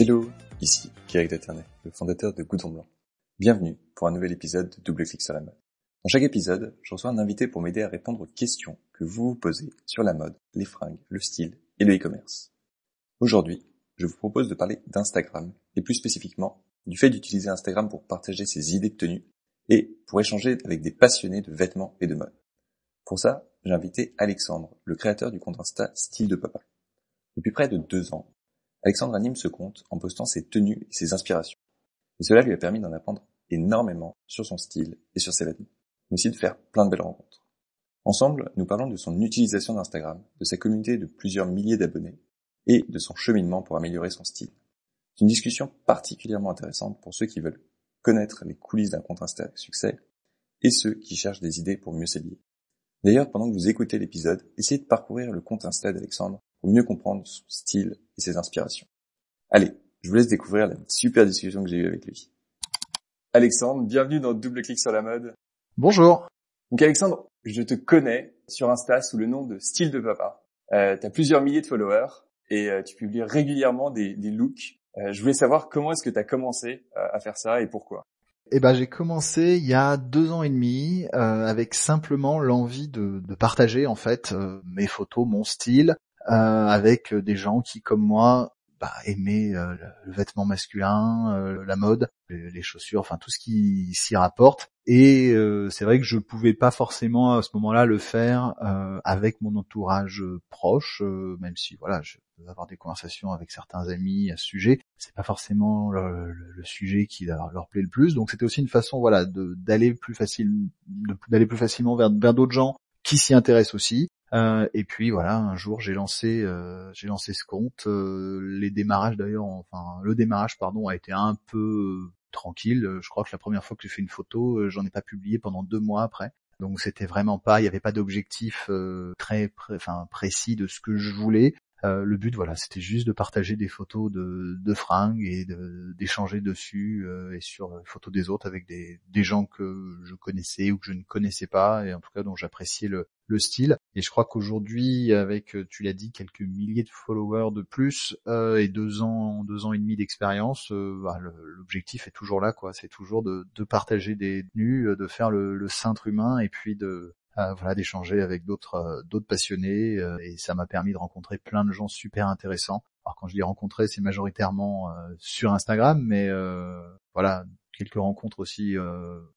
Hello, ici Pierre Daternet, le fondateur de Goudron Blanc. Bienvenue pour un nouvel épisode de Double Clic sur la mode. Dans chaque épisode, je reçois un invité pour m'aider à répondre aux questions que vous vous posez sur la mode, les fringues, le style et le e-commerce. Aujourd'hui, je vous propose de parler d'Instagram et plus spécifiquement du fait d'utiliser Instagram pour partager ses idées de tenue et pour échanger avec des passionnés de vêtements et de mode. Pour ça, j'ai invité Alexandre, le créateur du compte Insta Style de Papa. Depuis près de deux ans, Alexandre anime ce compte en postant ses tenues et ses inspirations. Et cela lui a permis d'en apprendre énormément sur son style et sur ses vêtements, mais aussi de faire plein de belles rencontres. Ensemble, nous parlons de son utilisation d'Instagram, de sa communauté de plusieurs milliers d'abonnés et de son cheminement pour améliorer son style. C'est une discussion particulièrement intéressante pour ceux qui veulent connaître les coulisses d'un compte Insta avec succès et ceux qui cherchent des idées pour mieux s'habiller. D'ailleurs, pendant que vous écoutez l'épisode, essayez de parcourir le compte Insta d'Alexandre pour mieux comprendre son style et ses inspirations. Allez, je vous laisse découvrir la super discussion que j'ai eue avec lui. Alexandre, bienvenue dans Double Clic sur la mode. Bonjour. Donc Alexandre, je te connais sur Insta sous le nom de Style de Papa. Euh, tu as plusieurs milliers de followers et euh, tu publies régulièrement des, des looks. Euh, je voulais savoir comment est-ce que tu as commencé euh, à faire ça et pourquoi. Eh ben, j'ai commencé il y a deux ans et demi euh, avec simplement l'envie de, de, partager en fait euh, mes photos, mon style, avec des gens qui, comme moi, bah, aimaient euh, le, vêtement masculin, euh, la mode, les, chaussures, enfin tout ce qui s'y rapporte. Et euh, c'est vrai que je pouvais pas forcément à ce moment-là le faire avec mon entourage proche, même si voilà, je peux avoir des conversations avec certains amis à ce sujet. C'est pas forcément le, sujet qui leur, plaît le plus. Donc c'était aussi une façon voilà d'aller plus facilement vers d'autres gens qui s'y intéressent aussi euh, et puis voilà, un jour j'ai lancé, euh, j'ai lancé ce compte. Euh, les démarrages d'ailleurs, enfin le démarrage pardon a été un peu tranquille. Je crois que la première fois que j'ai fait une photo, j'en ai pas publié pendant deux mois après. Donc c'était vraiment pas, il n'y avait pas d'objectif très, précis de ce que je voulais. Euh, le but, voilà, c'était juste de partager des photos de, de fringues et d'échanger dessus euh, et sur les photos des autres avec des, des, gens que je connaissais ou que je ne connaissais pas et en tout cas dont j'appréciais le, le, style. Et je crois qu'aujourd'hui, avec, tu l'as dit, quelques milliers de followers de plus euh, et deux ans, deux ans et demi d'expérience, euh, bah, l'objectif est toujours là, quoi. C'est toujours de, partager des nus, de faire le, le cintre humain et puis de voilà d'échanger avec d'autres euh, d'autres passionnés euh, et ça m'a permis de rencontrer plein de gens super intéressants. Alors quand je dis rencontrer, c'est majoritairement euh, sur Instagram, mais voilà quelques rencontres aussi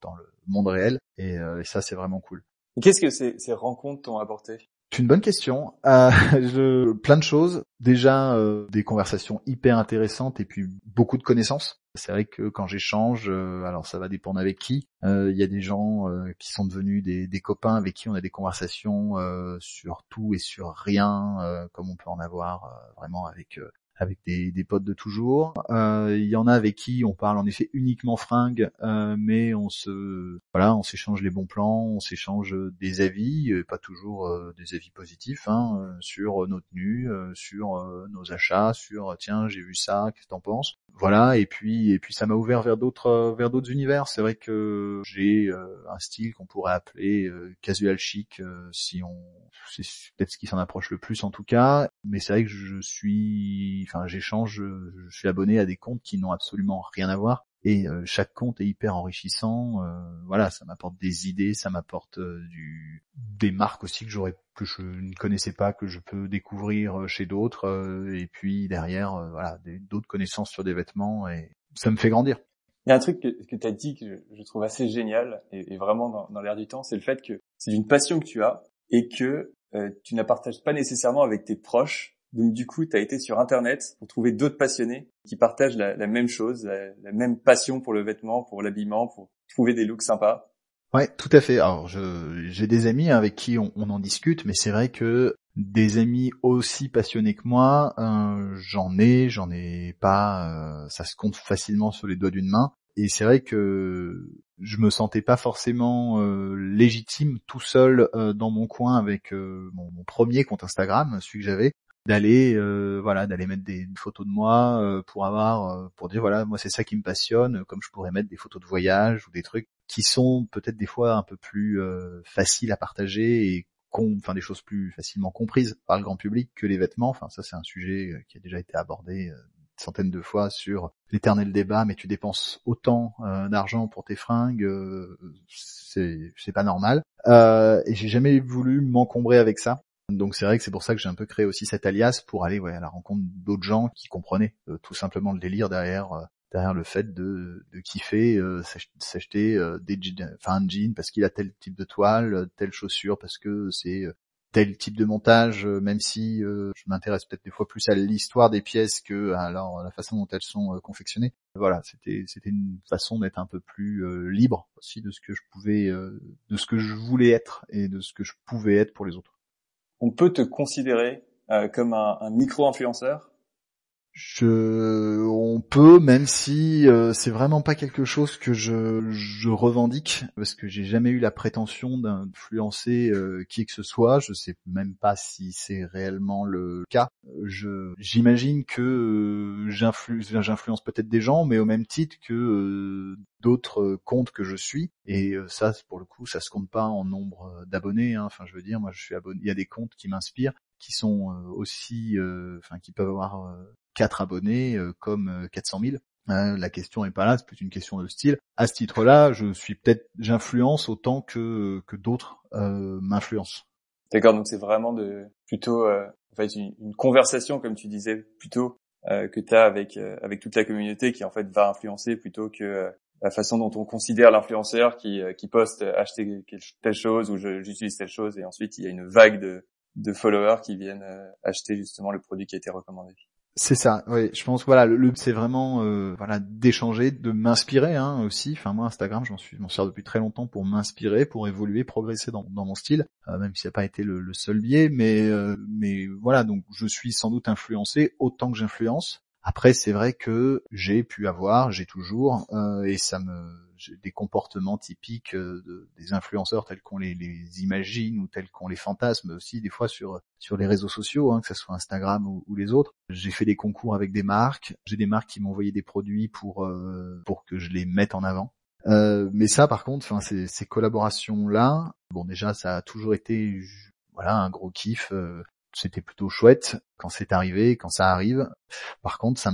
dans le monde réel et, et ça c'est vraiment cool. Qu'est-ce que ces, ces rencontres t'ont apporté? C'est une bonne question. Euh, je, plein de choses. Déjà euh, des conversations hyper intéressantes et puis beaucoup de connaissances. C'est vrai que quand j'échange, euh, alors ça va dépendre avec qui. Il y a des gens qui sont devenus des, copains avec qui on a des conversations sur tout et sur rien, comme on peut en avoir vraiment avec avec des, potes de toujours. Euh, il y en a avec qui on parle en effet uniquement fringues, euh, mais on se voilà, on s'échange les bons plans, on s'échange des avis, pas toujours euh, des avis positifs, hein, sur nos tenues, sur nos achats, sur tiens j'ai vu ça, qu'est-ce que t'en penses? Voilà, et puis et puis ça m'a ouvert vers d'autres vers d'autres univers. C'est vrai que j'ai un style qu'on pourrait appeler casual chic, si on c'est peut-être ce qui s'en approche le plus en tout cas, mais c'est vrai que je suis enfin j'échange, je, suis abonné à des comptes qui n'ont absolument rien à voir et euh, chaque compte est hyper enrichissant. Euh, voilà, ça m'apporte des idées, ça m'apporte euh, du des marques aussi que j'aurais que je ne connaissais pas, que je peux découvrir chez d'autres et puis derrière voilà d'autres connaissances sur des vêtements et ça me fait grandir. Il y a un truc que, que tu as dit que je, trouve assez génial et, vraiment dans, dans l'air du temps, c'est le fait que c'est une passion que tu as et que tu ne partages pas nécessairement avec tes proches donc du coup, tu as été sur Internet pour trouver d'autres passionnés qui partagent la, même chose, la, même passion pour le vêtement, pour l'habillement, pour trouver des looks sympas. Ouais, tout à fait. Alors, j'ai des amis avec qui on, on en discute, mais c'est vrai que des amis aussi passionnés que moi, euh, j'en ai, j'en ai pas. Euh, ça se compte facilement sur les doigts d'une main. Et c'est vrai que je me sentais pas forcément euh, légitime tout seul euh, dans mon coin avec euh, mon, premier compte Instagram, celui que j'avais, d'aller voilà d'aller mettre des photos de moi pour avoir pour dire voilà moi c'est ça qui me passionne comme je pourrais mettre des photos de voyage ou des trucs qui sont peut-être des fois un peu plus faciles à partager et enfin des choses plus facilement comprises par le grand public que les vêtements. Enfin ça c'est un sujet qui a déjà été abordé centaine de fois sur l'éternel débat, mais tu dépenses autant d'argent pour tes fringues, c'est c'est pas normal. et j'ai jamais voulu m'encombrer avec ça. Donc c'est vrai que c'est pour ça que j'ai un peu créé aussi cet alias pour aller ouais, à la rencontre d'autres gens qui comprenaient tout simplement le délire derrière derrière le fait de, de kiffer euh, s'acheter euh, des enfin un jean parce qu'il a tel type de toile, telle chaussure parce que c'est euh, tel type de montage, même si je m'intéresse peut-être des fois plus à l'histoire des pièces que à la façon dont elles sont confectionnées. Voilà, c'était c'était une façon d'être un peu plus libre aussi de ce que je pouvais, de ce que je voulais être et de ce que je pouvais être pour les autres. On peut te considérer comme un micro-influenceur? Je, on peut, même si euh, c'est vraiment pas quelque chose que je, je revendique, parce que j'ai jamais eu la prétention d'influencer euh, qui que ce soit. Je sais même pas si c'est réellement le cas. Je, j'imagine que euh, j'influence peut-être des gens, mais au même titre que d'autres comptes que je suis. Et ça, pour le coup, ça se compte pas en nombre d'abonnés. Hein. Enfin, je veux dire, moi, je suis abonné. Il y a des comptes qui m'inspirent qui sont aussi, enfin, qui peuvent avoir 4 abonnés euh, comme 400 euh, 000. Hein, la question est pas là, c'est plus une question de style. À ce titre-là, je suis peut-être, j'influence autant que que d'autres euh, m'influencent. D'accord, donc c'est vraiment de plutôt euh, en fait une, une, conversation comme tu disais plutôt euh, que tu as avec avec toute la communauté qui en fait va influencer plutôt que la façon dont on considère l'influenceur qui qui poste acheter telle chose ou j'utilise telle chose et ensuite il y a une vague de de followers qui viennent acheter justement le produit qui a été recommandé. C'est ça, oui. Je pense voilà, le, but c'est vraiment euh, voilà d'échanger, de m'inspirer hein, aussi. Enfin moi Instagram, je m'en suis, m'en sers depuis très longtemps pour m'inspirer, pour évoluer, progresser dans, mon style, euh, même si ça n'a pas été le, seul biais, mais euh, mais voilà donc je suis sans doute influencé autant que j'influence. Après c'est vrai que j'ai pu avoir, j'ai toujours et ça me des comportements typiques euh, des influenceurs tels qu'on les, imagine ou tels qu'on les fantasme aussi des fois sur sur les réseaux sociaux, hein, que ce soit Instagram ou, les autres. J'ai fait des concours avec des marques, j'ai des marques qui m'ont envoyé des produits pour euh, pour que je les mette en avant. Euh, mais ça, par contre, ces, ces collaborations-là, bon, déjà, ça a toujours été, voilà, un gros kiff c'était plutôt chouette quand c'est arrivé, quand ça arrive. Par contre, ça,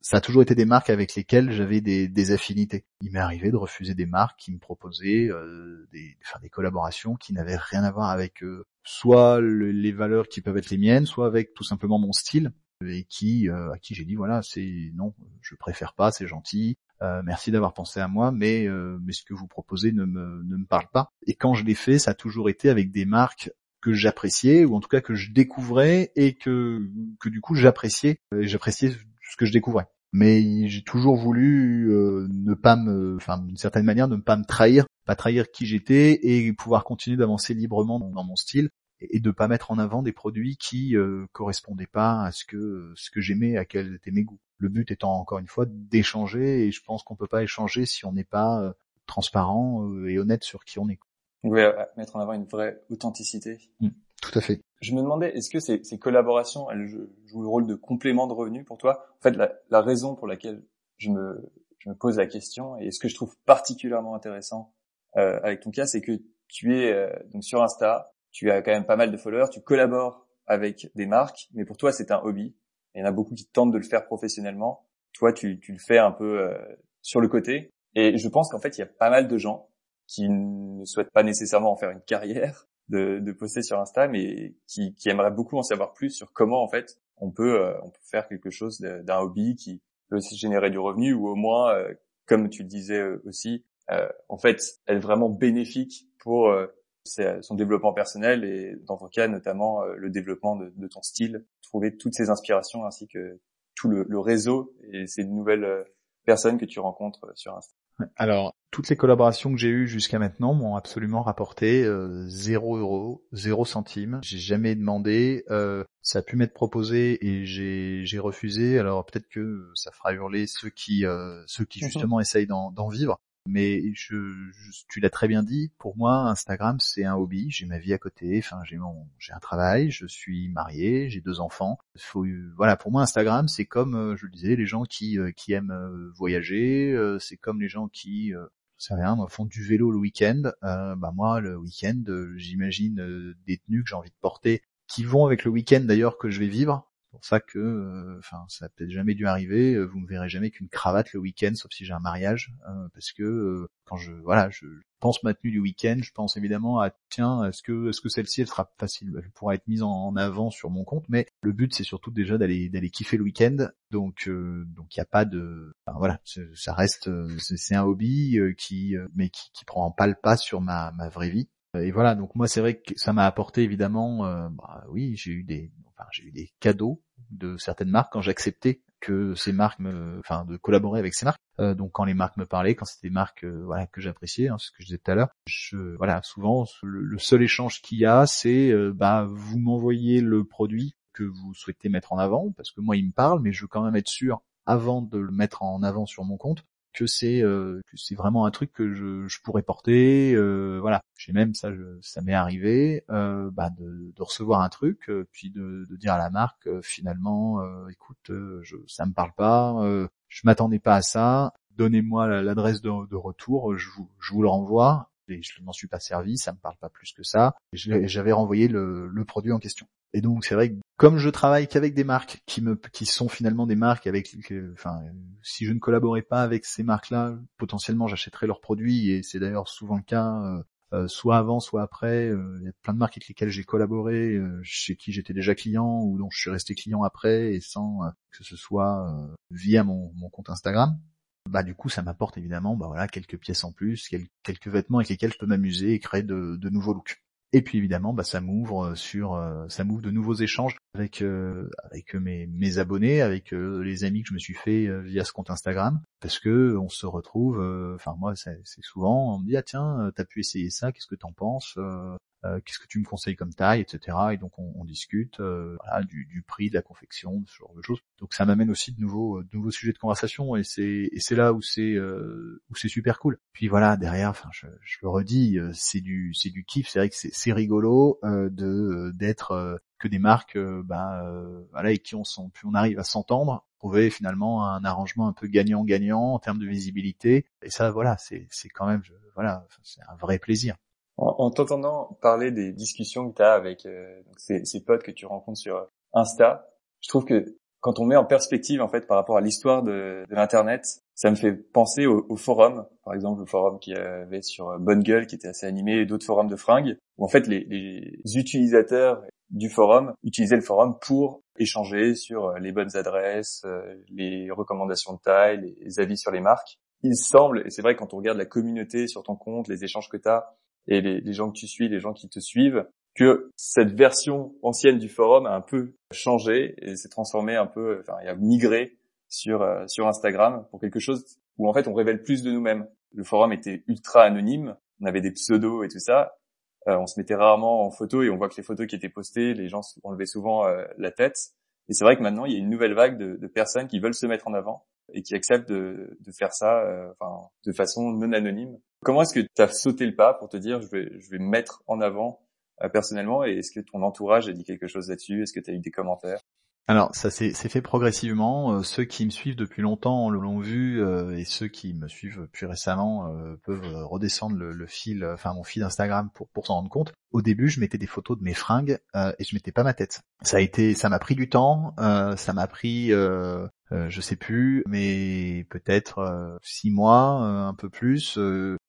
ça a toujours été des marques avec lesquelles j'avais des, affinités. Il m'est arrivé de refuser des marques qui me proposaient euh, des, faire des collaborations qui n'avaient rien à voir avec euh, soit les valeurs qui peuvent être les miennes, soit avec tout simplement mon style et qui euh, à qui j'ai dit voilà c'est non je préfère pas c'est gentil merci d'avoir pensé à moi mais mais ce que vous proposez ne me ne me parle pas et quand je l'ai fait ça a toujours été avec des marques que j'appréciais ou en tout cas que je découvrais et que que du coup j'appréciais euh, j'appréciais ce que je découvrais. Mais j'ai toujours voulu euh, ne pas me, enfin d'une certaine manière, ne pas me trahir, pas trahir qui j'étais et pouvoir continuer d'avancer librement dans, mon style et, de pas mettre en avant des produits qui euh, correspondaient pas à ce que ce que j'aimais, à quels étaient mes goûts. Le but étant encore une fois d'échanger et je pense qu'on peut pas échanger si on n'est pas transparent et honnête sur qui on est. Oui, mettre en avant une vraie authenticité. Mm, tout à fait. Je me demandais, est-ce que ces, ces, collaborations, elles jouent le rôle de complément de revenu pour toi? En fait, la, la, raison pour laquelle je me, je me pose la question, et ce que je trouve particulièrement intéressant euh, avec ton cas, c'est que tu es euh, donc sur Insta, tu as quand même pas mal de followers, tu collabores avec des marques, mais pour toi, c'est un hobby. Il y en a beaucoup qui tentent de le faire professionnellement. Toi, tu, tu le fais un peu euh, sur le côté. Et je pense qu'en fait, il y a pas mal de gens qui ne souhaitent pas nécessairement en faire une carrière de, poster sur Insta, mais qui, qui aimeraient beaucoup en savoir plus sur comment en fait on peut euh, faire quelque chose d'un hobby qui peut aussi générer du revenu ou au moins, euh, comme tu le disais euh, aussi, en fait être vraiment bénéfique pour son développement personnel et dans ton cas notamment le développement de, de, ton style, trouver toutes ces inspirations ainsi que tout le, le réseau et ces nouvelles personnes que tu rencontres sur Insta. Alors, toutes les collaborations que j'ai eues jusqu'à maintenant m'ont absolument rapporté euh, 0 euros, 0 centime. J'ai jamais demandé. Euh, ça a pu m'être proposé et j'ai refusé. Alors peut-être que ça fera hurler ceux qui euh, ceux qui justement essayent d'en vivre. Mais je, tu l'as très bien dit. Pour moi, Instagram c'est un hobby. J'ai ma vie à côté. Enfin, j'ai mon, j'ai un travail. Je suis marié. J'ai deux enfants. Faut, voilà, pour moi, Instagram c'est comme, euh, je le disais, les gens qui euh, qui aiment euh, voyager. C'est comme les gens qui c'est rien, font du vélo le week-end. bah moi, le week-end, j'imagine des tenues que j'ai envie de porter, qui vont avec le week-end d'ailleurs que je vais vivre. C'est pour ça que, enfin, ça a peut-être jamais dû arriver. Vous me verrez jamais qu'une cravate le week-end, sauf si j'ai un mariage, parce que quand je, voilà, je pense ma tenue du week-end, je pense évidemment à tiens, est-ce que, est-ce que celle-ci elle sera facile, elle pourra être mise en, avant sur mon compte, mais le but c'est surtout déjà d'aller d'aller kiffer le week-end. Donc, donc il n'y a pas de, voilà, ça reste, c'est un hobby qui, mais qui, qui prend pas le pas sur ma ma vraie vie. Et voilà, donc moi c'est vrai que ça m'a apporté évidemment, euh, bah, oui, j'ai eu des, j'ai eu des cadeaux de certaines marques quand j'acceptais que ces marques me, enfin de collaborer avec ces marques. Euh, donc quand les marques me parlaient, quand c'était des marques, euh, voilà que j'appréciais, hein, ce que je disais tout à l'heure, voilà, souvent le, seul échange qu'il y a, c'est, bah vous m'envoyez le produit que vous souhaitez mettre en avant, parce que moi il me parle, mais je veux quand même être sûr avant de le mettre en avant sur mon compte que c'est euh, c'est vraiment un truc que je, pourrais porter euh, voilà. J'ai même ça ça m'est arrivé euh, bah de, recevoir un truc puis de, dire à la marque finalement écoute je ça me parle pas je m'attendais pas à ça donnez-moi l'adresse de, de, retour je vous je vous le renvoie et je m'en suis pas servi ça me parle pas plus que ça j'avais renvoyé le, produit en question et donc c'est vrai que comme je travaille qu'avec des marques qui sont finalement des marques avec enfin si je ne collaborais pas avec ces marques-là, potentiellement j'achèterais leurs produits et c'est d'ailleurs souvent le cas euh, euh, soit avant, soit après. Euh, il y a plein de marques avec lesquelles j'ai collaboré, chez qui j'étais déjà client ou dont je suis resté client après et sans que ce soit via mon, compte Instagram. Bah du coup ça m'apporte évidemment bah voilà quelques pièces en plus, quelques vêtements avec lesquels je peux m'amuser et créer de, nouveaux looks. Et puis évidemment, bah, ça m'ouvre sur, ça m'ouvre de nouveaux échanges avec euh, avec mes, abonnés, avec euh, les amis que je me suis fait euh, via ce compte Instagram, parce que on se retrouve. Enfin moi, c'est souvent on me dit ah tiens, t'as pu essayer ça, qu'est-ce que t'en penses Qu'est-ce que tu me conseilles comme taille, etc. Et donc on, on discute voilà, du, du, prix, de la confection, ce genre de choses. Donc ça m'amène aussi de nouveaux de nouveaux sujets de conversation et c'est et c'est là où c'est où c'est super cool. Puis voilà derrière, enfin je, je le redis, c'est du c'est du kiff. C'est vrai que c'est rigolo de d'être que des marques euh, bah, euh, voilà, et qui on, on arrive à s'entendre, trouver finalement un arrangement un peu gagnant-gagnant en termes de visibilité. Et ça, voilà, c'est quand même, voilà, c'est un vrai plaisir. En, t'entendant parler des discussions que tu as avec euh, ces, potes que tu rencontres sur Insta, je trouve que quand on met en perspective en fait par rapport à l'histoire de, l'internet, ça me fait penser au, forum, par exemple le forum qui avait sur Bonne Gueule qui était assez animé, et d'autres forums de fringues, où en fait les, les utilisateurs du forum, utiliser le forum pour échanger sur euh, les bonnes adresses, euh, les recommandations de taille, les avis sur les marques. Il semble, et c'est vrai quand on regarde la communauté sur ton compte, les échanges que tu as et les, gens que tu suis, les gens qui te suivent, que cette version ancienne du forum a un peu changé et s'est transformée un peu, enfin, il a migré sur euh, sur Instagram pour quelque chose où en fait on révèle plus de nous-mêmes. Le forum était ultra anonyme, on avait des pseudos et tout ça, euh, on se mettait rarement en photo et on voit que les photos qui étaient postées, les gens enlevaient souvent euh, la tête. Et c'est vrai que maintenant, il y a une nouvelle vague de, de, personnes qui veulent se mettre en avant et qui acceptent de, de faire ça euh, enfin, de façon non anonyme. Comment est-ce que tu as sauté le pas pour te dire je vais, je vais me mettre en avant personnellement et est-ce que ton entourage a dit quelque chose là-dessus? Est-ce que tu as eu des commentaires? Alors ça s'est fait progressivement. Euh, ceux qui me suivent depuis longtemps l'ont vu euh, et ceux qui me suivent plus récemment euh, peuvent redescendre le, fil, enfin mon fil Instagram pour pour s'en rendre compte. Au début, je mettais des photos de mes fringues et je mettais pas ma tête. Ça a été, ça m'a pris du temps, ça m'a pris, je sais plus, mais peut-être six mois, un peu plus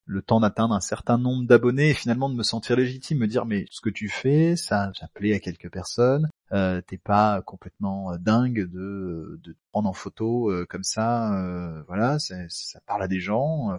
le temps d'atteindre un certain nombre d'abonnés et finalement de me sentir légitime, me dire mais ce que tu fais, ça, ça plaît à quelques personnes, euh, t'es pas complètement euh, dingue de, de te prendre en photo euh, comme ça, euh, voilà, ça parle à des gens,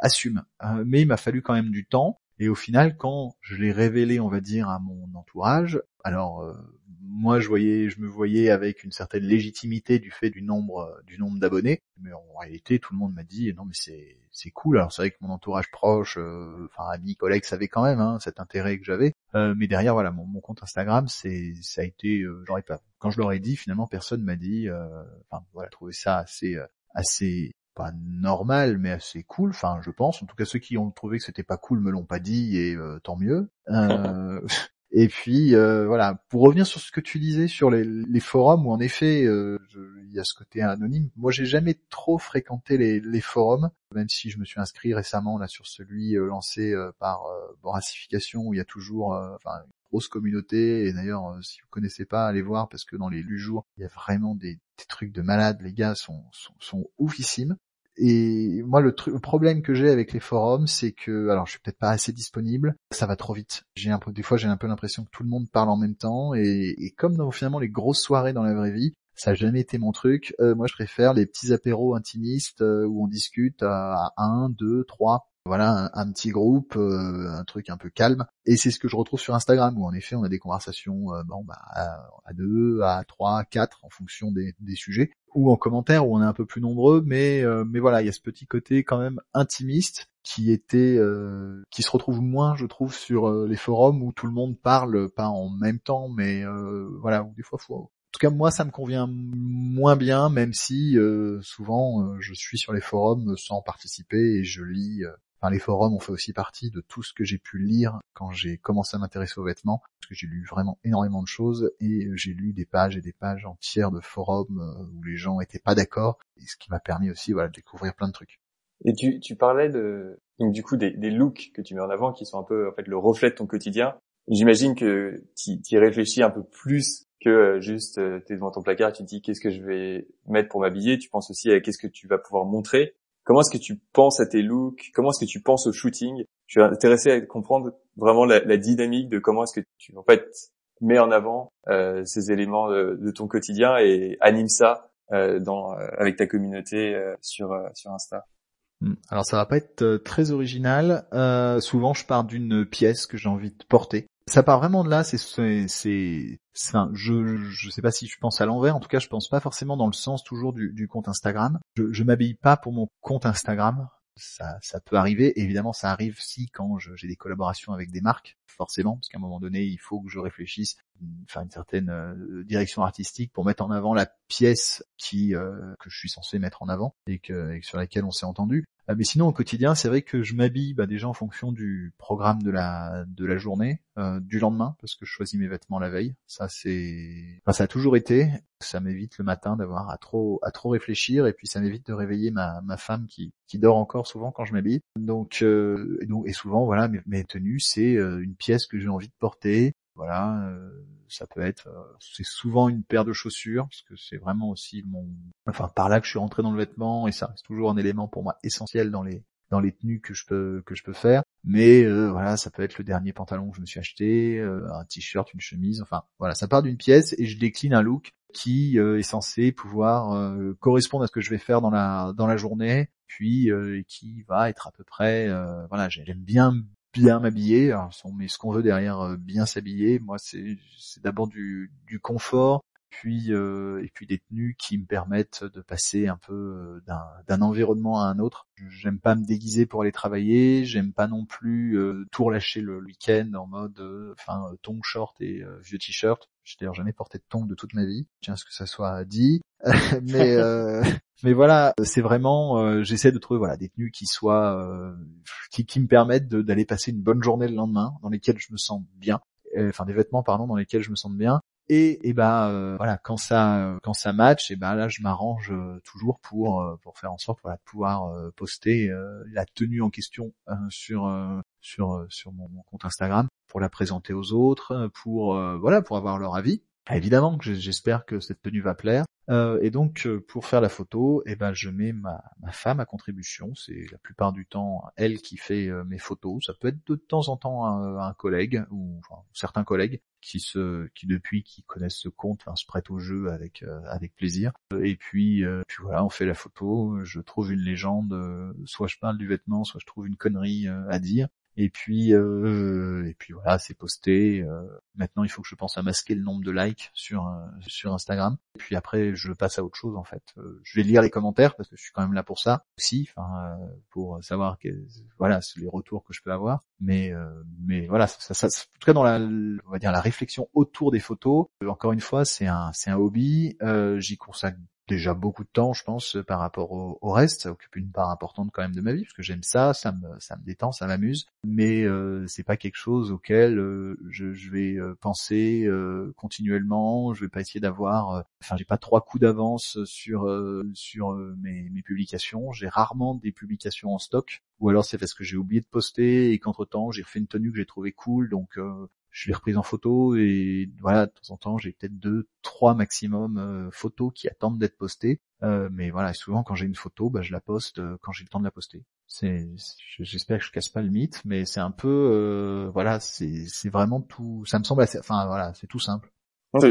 assume. mais il m'a fallu quand même du temps, et au final, quand je l'ai révélé, on va dire, à mon entourage, alors moi je voyais, je me voyais avec une certaine légitimité du fait du nombre, du nombre d'abonnés, mais en réalité, tout le monde m'a dit non mais c'est c'est cool. Alors c'est vrai que mon entourage proche, enfin amis, collègues savaient quand même hein, cet intérêt que j'avais, euh, mais derrière, voilà, mon, compte Instagram, c'est, ça a été, euh, j'aurais pas. Quand je leur ai dit, finalement, personne m'a dit, euh, enfin, voilà, trouvé ça assez, euh, assez pas normal, mais assez cool. Enfin, je pense. En tout cas, ceux qui ont trouvé que c'était pas cool me l'ont pas dit, et tant mieux. Et puis euh, voilà, pour revenir sur ce que tu disais sur les, forums, où en effet euh, il y a ce côté anonyme. Moi, j'ai jamais trop fréquenté les, forums, même si je me suis inscrit récemment là sur celui euh, lancé par Boracification, où il y a toujours, enfin grosse communauté. Et d'ailleurs, euh, si vous connaissez pas, allez voir parce que dans les jours, il y a vraiment des, des trucs de malades. Les gars sont, sont, sont oufissimes. Et moi, le, le problème que j'ai avec les forums, c'est que, alors, je suis peut-être pas assez disponible. Ça va trop vite. J'ai un peu, des fois, j'ai un peu l'impression que tout le monde parle en même temps. Et, comme dans finalement les grosses soirées dans la vraie vie, ça n'a jamais été mon truc. Euh, moi, je préfère les petits apéros intimistes euh, où on discute à, un, deux, trois. Voilà, un, petit groupe, euh, un truc un peu calme. Et c'est ce que je retrouve sur Instagram où en effet on a des conversations bon, bah, à, deux, à trois, quatre en fonction des, sujets. Ou en commentaire où on est un peu plus nombreux, mais mais voilà, il y a ce petit côté quand même intimiste qui était qui se retrouve moins je trouve sur les forums où tout le monde parle pas en même temps mais voilà où des fois faut en tout cas, moi, ça me convient moins bien, même si euh, souvent euh, je suis sur les forums sans participer et je lis. Euh, enfin, les forums ont fait aussi partie de tout ce que j'ai pu lire quand j'ai commencé à m'intéresser aux vêtements, parce que j'ai lu vraiment énormément de choses et j'ai lu des pages et des pages entières de forums où les gens étaient pas d'accord, et ce qui m'a permis aussi, voilà, de découvrir plein de trucs. Et tu, parlais de du coup des, des looks que tu mets en avant, qui sont un peu en fait le reflet de ton quotidien. J'imagine que tu y réfléchis un peu plus que euh, juste euh, tu es devant ton placard, tu te dis qu'est-ce que je vais mettre pour m'habiller, tu penses aussi à qu'est-ce que tu vas pouvoir montrer? Comment est-ce que tu penses à tes looks? Comment est-ce que tu penses au shooting? Je suis intéressé à comprendre vraiment la, dynamique de comment est-ce que tu en fait mets en avant euh, ces éléments de, ton quotidien et anime ça euh, euh, avec ta communauté sur sur Insta. Hmm. Alors ça va pas être très original. souvent je pars d'une pièce que j'ai envie de porter ça part vraiment de là. C'est, c'est, enfin, je, je sais pas si je pense à l'envers. En tout cas, je pense pas forcément dans le sens toujours du, compte Instagram. Je, je m'habille pas pour mon compte Instagram. Ça, ça peut arriver. Évidemment, ça arrive si quand j'ai des collaborations avec des marques, forcément, parce qu'à un moment donné, il faut que je réfléchisse, enfin une certaine euh, direction artistique pour mettre en avant la pièce qui euh, que je suis censé mettre en avant et que, et sur laquelle on s'est entendu. Euh, mais sinon au quotidien, c'est vrai que je m'habille bah, déjà en fonction du programme de la de la journée, euh, du lendemain, parce que je choisis mes vêtements la veille. Ça c'est, enfin, ça a toujours été. Ça m'évite le matin d'avoir à trop à trop réfléchir, et puis ça m'évite de réveiller ma ma femme qui qui dort encore souvent quand je m'habille. Donc euh, et donc et souvent voilà mes, mes tenues c'est une pièce que j'ai envie de porter. Voilà, euh, ça peut être, euh, c'est souvent une paire de chaussures parce que c'est vraiment aussi mon, enfin par là que je suis rentré dans le vêtement et ça reste toujours un élément pour moi essentiel dans les dans les tenues que je peux que je peux faire. Mais euh, voilà, ça peut être le dernier pantalon que je me suis acheté, un t-shirt, une chemise, enfin voilà, ça part d'une pièce et je décline un look qui est censé pouvoir correspondre à ce que je vais faire dans la dans la journée, puis qui va être à peu près voilà, j'aime bien bien m'habiller. On met ce qu'on veut derrière euh, bien s'habiller. Moi, c'est d'abord du, confort, puis euh, et puis des tenues qui me permettent de passer un peu euh, d'un environnement à un autre. J'aime pas me déguiser pour aller travailler, j'aime pas non plus euh, tout relâcher le week-end en mode enfin ton short et vieux t-shirt. J'ai d'ailleurs jamais porté de tongs de toute ma vie, tiens ce que ça soit dit? mais mais voilà, c'est vraiment j'essaie de trouver voilà des tenues qui soient qui, qui me permettent d'aller passer une bonne journée le lendemain, dans lesquelles je me sens bien enfin des vêtements pardon dans lesquels je me sens bien et, et ben euh, voilà, quand ça quand ça match, et ben là je m'arrange euh, toujours pour euh, pour faire en sorte voilà de pouvoir poster la tenue en question sur sur sur mon, compte Instagram pour la présenter aux autres, pour voilà pour avoir leur avis. Évidemment que j'espère que cette tenue va plaire. Euh, et donc euh, pour faire la photo, eh ben je mets ma, femme à contribution. C'est la plupart du temps elle qui fait euh, mes photos. Ça peut être de temps en temps un, collègue ou certains collègues qui depuis qui connaissent ce compte se prêtent au jeu avec avec plaisir. Et puis puis voilà, on fait la photo. Je trouve une légende. soit je parle du vêtement, soit je trouve une connerie à dire. Et puis, euh, et puis voilà, c'est posté. Euh, maintenant, il faut que je pense à masquer le nombre de likes sur euh, sur Instagram. Et puis après, je passe à autre chose en fait. je vais lire les commentaires parce que je suis quand même là pour ça aussi, enfin pour savoir que voilà les retours que je peux avoir. Mais mais voilà, ça, ça, en tout cas dans la on va dire la réflexion autour des photos. encore une fois, c'est un c'est un hobby. J'y consacre déjà beaucoup de temps, je pense, par rapport au, reste. Ça occupe une part importante quand même de ma vie, parce que j'aime ça, ça me, ça me détend, ça m'amuse. Mais euh, c'est pas quelque chose auquel euh, je, vais euh, penser euh, continuellement. Je vais pas essayer d'avoir, enfin, j'ai pas trois coups d'avance sur sur mes, mes publications. J'ai rarement des publications en stock ou alors c'est parce que j'ai oublié de poster et qu'entre temps j'ai refait une tenue que j'ai trouvé cool donc je l'ai reprise en photo et voilà, de temps en temps, j'ai peut-être deux, trois maximum euh, photos qui attendent d'être postées. Euh, mais voilà, souvent quand j'ai une photo, bah, je la poste euh, quand j'ai le temps de la poster. C'est, j'espère que je casse pas le mythe, mais c'est un peu, voilà, c'est, c'est vraiment tout. Ça me semble assez, enfin voilà, c'est tout simple.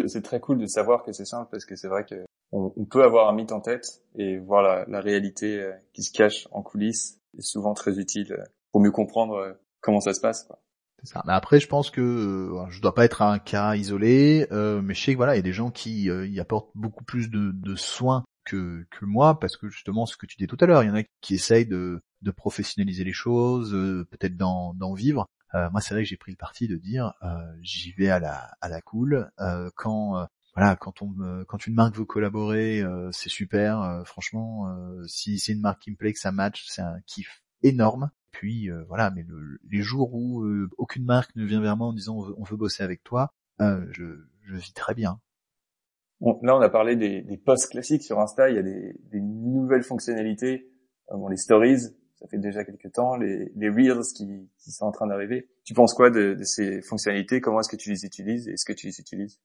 C'est très cool de savoir que c'est simple parce que c'est vrai que on, peut avoir un mythe en tête et voir la, la réalité qui se cache en coulisses est souvent très utile pour mieux comprendre comment ça se passe. Quoi. Ça. Mais après, je pense que euh, je dois pas être un cas isolé, euh, mais je sais que voilà, il y a des gens qui euh, y apportent beaucoup plus de, soins que, moi, parce que justement, ce que tu dis tout à l'heure, il y en a qui essayent de, professionnaliser les choses, euh, peut-être d'en, vivre. moi, c'est vrai que j'ai pris le parti de dire, j'y vais à la, à cool. quand voilà, quand quand une marque veut collaborer, c'est super. franchement, si c'est une marque qui me plaît, que ça match, c'est un kiff énorme puis euh, voilà, mais les jours où euh, aucune marque ne vient vers moi en disant on veut, bosser avec toi, euh, je, je, vis très bien. Bon, là, on a parlé des, des posts classiques sur Insta. Il y a des, des nouvelles fonctionnalités. bon, les stories, ça fait déjà quelques temps. Les, les reels qui, qui sont en train d'arriver. Tu penses quoi de, de ces fonctionnalités? Comment est-ce que tu les utilises? Est-ce que tu les utilises?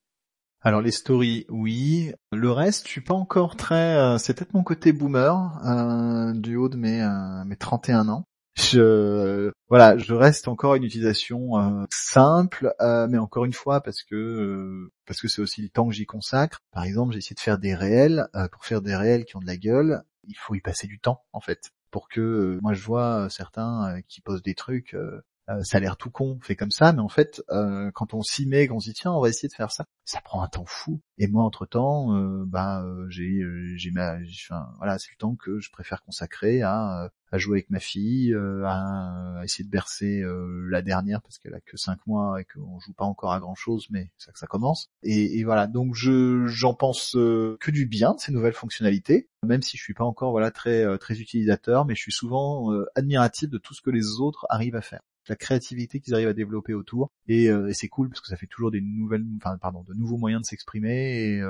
Alors les stories, oui. Le reste, je suis pas encore très. c'est peut-être mon côté boomer euh, du haut de mes, mes 31 ans je voilà, je reste encore une utilisation euh, simple, euh, mais encore une fois parce que euh, parce que c'est aussi le temps que j'y consacre. Par exemple, j'ai essayé de faire des réels. pour faire des réels qui ont de la gueule, il faut y passer du temps en fait. Pour que moi je vois certains qui posent des trucs, ça a l'air tout con, fait comme ça, mais en fait, quand on s'y met, qu'on se dit tiens, on va essayer de faire ça, ça prend un temps fou. Et moi, entre temps, bah j'ai j'ai ma, voilà, c'est le temps que je préfère consacrer à à jouer avec ma fille, euh, à, essayer de bercer euh, la dernière parce qu'elle a que cinq mois et qu'on joue pas encore à grand chose, mais c'est ça que ça commence. Et, voilà, donc je j'en pense euh, que du bien de ces nouvelles fonctionnalités, même si je suis pas encore voilà très très utilisateur, mais je suis souvent admiratif de tout ce que les autres arrivent à faire la créativité qu'ils arrivent à développer autour et, et c'est cool parce que ça fait toujours des nouvelles enfin pardon de nouveaux moyens de s'exprimer et,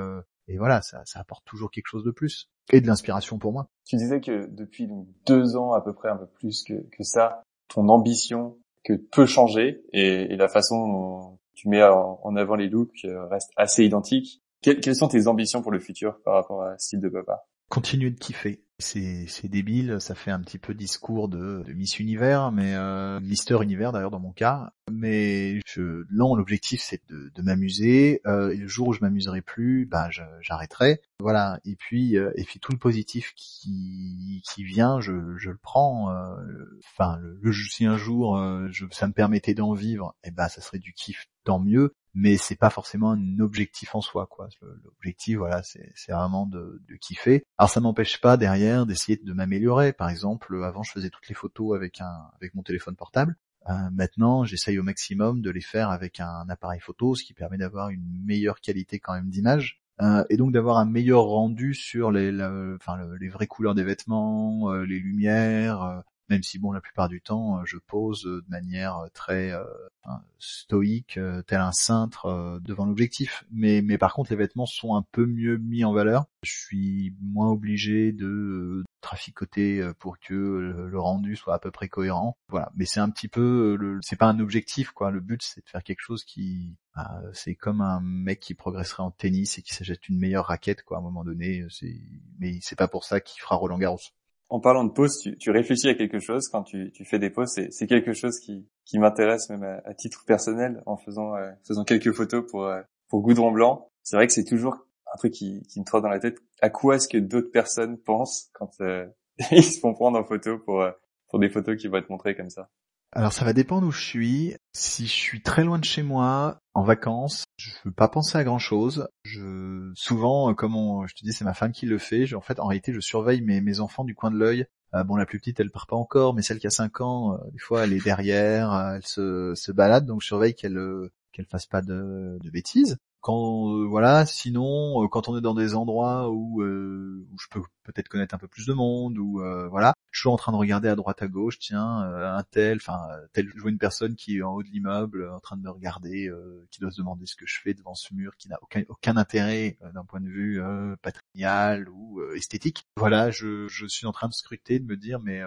et voilà ça, ça apporte toujours quelque chose de plus et de l'inspiration pour moi. Tu disais que depuis donc, deux ans à peu près, un peu plus que, que ça, ton ambition que peut changer et, et la façon dont tu mets en, avant les looks euh, reste assez identique. quelles sont tes ambitions pour le futur par rapport à style de papa? Continuer de kiffer, c'est débile, ça fait un petit peu discours de, de Miss Univers, mais euh, Mister Univers d'ailleurs dans mon cas. Mais je, non, l'objectif c'est de, de m'amuser. Euh, et le jour où je m'amuserai plus, bah j'arrêterai. Voilà. Et puis euh, et puis tout le positif qui qui vient, je, je le prends. Euh, enfin, le, le, si un jour euh, je, ça me permettait d'en vivre, et eh ben ça serait du kiff, tant mieux mais c'est pas forcément un objectif en soi quoi. L'objectif voilà c'est vraiment de, kiffer. Alors ça m'empêche pas derrière d'essayer de m'améliorer. Par exemple avant je faisais toutes les photos avec un avec mon téléphone portable. Euh, maintenant j'essaye au maximum de les faire avec un appareil photo ce qui permet d'avoir une meilleure qualité quand même d'image. Euh, et donc d'avoir un meilleur rendu sur les, enfin, les vraies couleurs des vêtements, euh, les lumières, même si bon la plupart du temps euh, je pose de manière euh, très euh, stoïque, tel un cintre devant l'objectif. Mais, mais par contre les vêtements sont un peu mieux mis en valeur. Je suis moins obligé de traficoter pour que le rendu soit à peu près cohérent. Voilà, mais c'est un petit peu, le, c'est pas un objectif quoi. Le but c'est de faire quelque chose qui, bah, c'est comme un mec qui progresserait en tennis et qui s'achète une meilleure raquette quoi. À un moment donné, c'est, mais c'est pas pour ça qu'il fera Roland Garros en parlant de pause, tu, réfléchis à quelque chose quand tu, fais des pauses. C'est quelque chose qui, m'intéresse même à, titre personnel en faisant, euh, quelques photos pour, euh, pour Goudron Blanc. C'est vrai que c'est toujours un truc qui, me trotte dans la tête. À quoi est-ce que d'autres personnes pensent quand euh, ils se font prendre en photo pour des photos qui vont être montrées comme ça? Alors ça va dépendre où je suis. Si je suis très loin de chez moi, en vacances, je veux pas penser à grand chose. Je souvent, euh, comme je te dis, c'est ma femme qui le fait. Je, en fait, en réalité, je surveille mes, enfants du coin de l'œil. Euh, bon, la plus petite, elle part pas encore, mais celle qui a 5 ans, euh, des fois, elle est derrière, elle se, balade, donc je surveille qu'elle qu'elle fasse pas de bêtises quand euh, voilà sinon euh, quand on est dans des endroits où, euh, où je peux peut-être connaître un peu plus de monde ou voilà je suis en train de regarder à droite à gauche tiens un tel enfin tel je vois une personne qui est en haut de l'immeuble en train de me regarder qui doit se demander ce que je fais devant ce mur qui n'a aucun intérêt d'un point de vue patrimonial ou esthétique. Voilà, je, je suis en train de scruter, de me dire, mais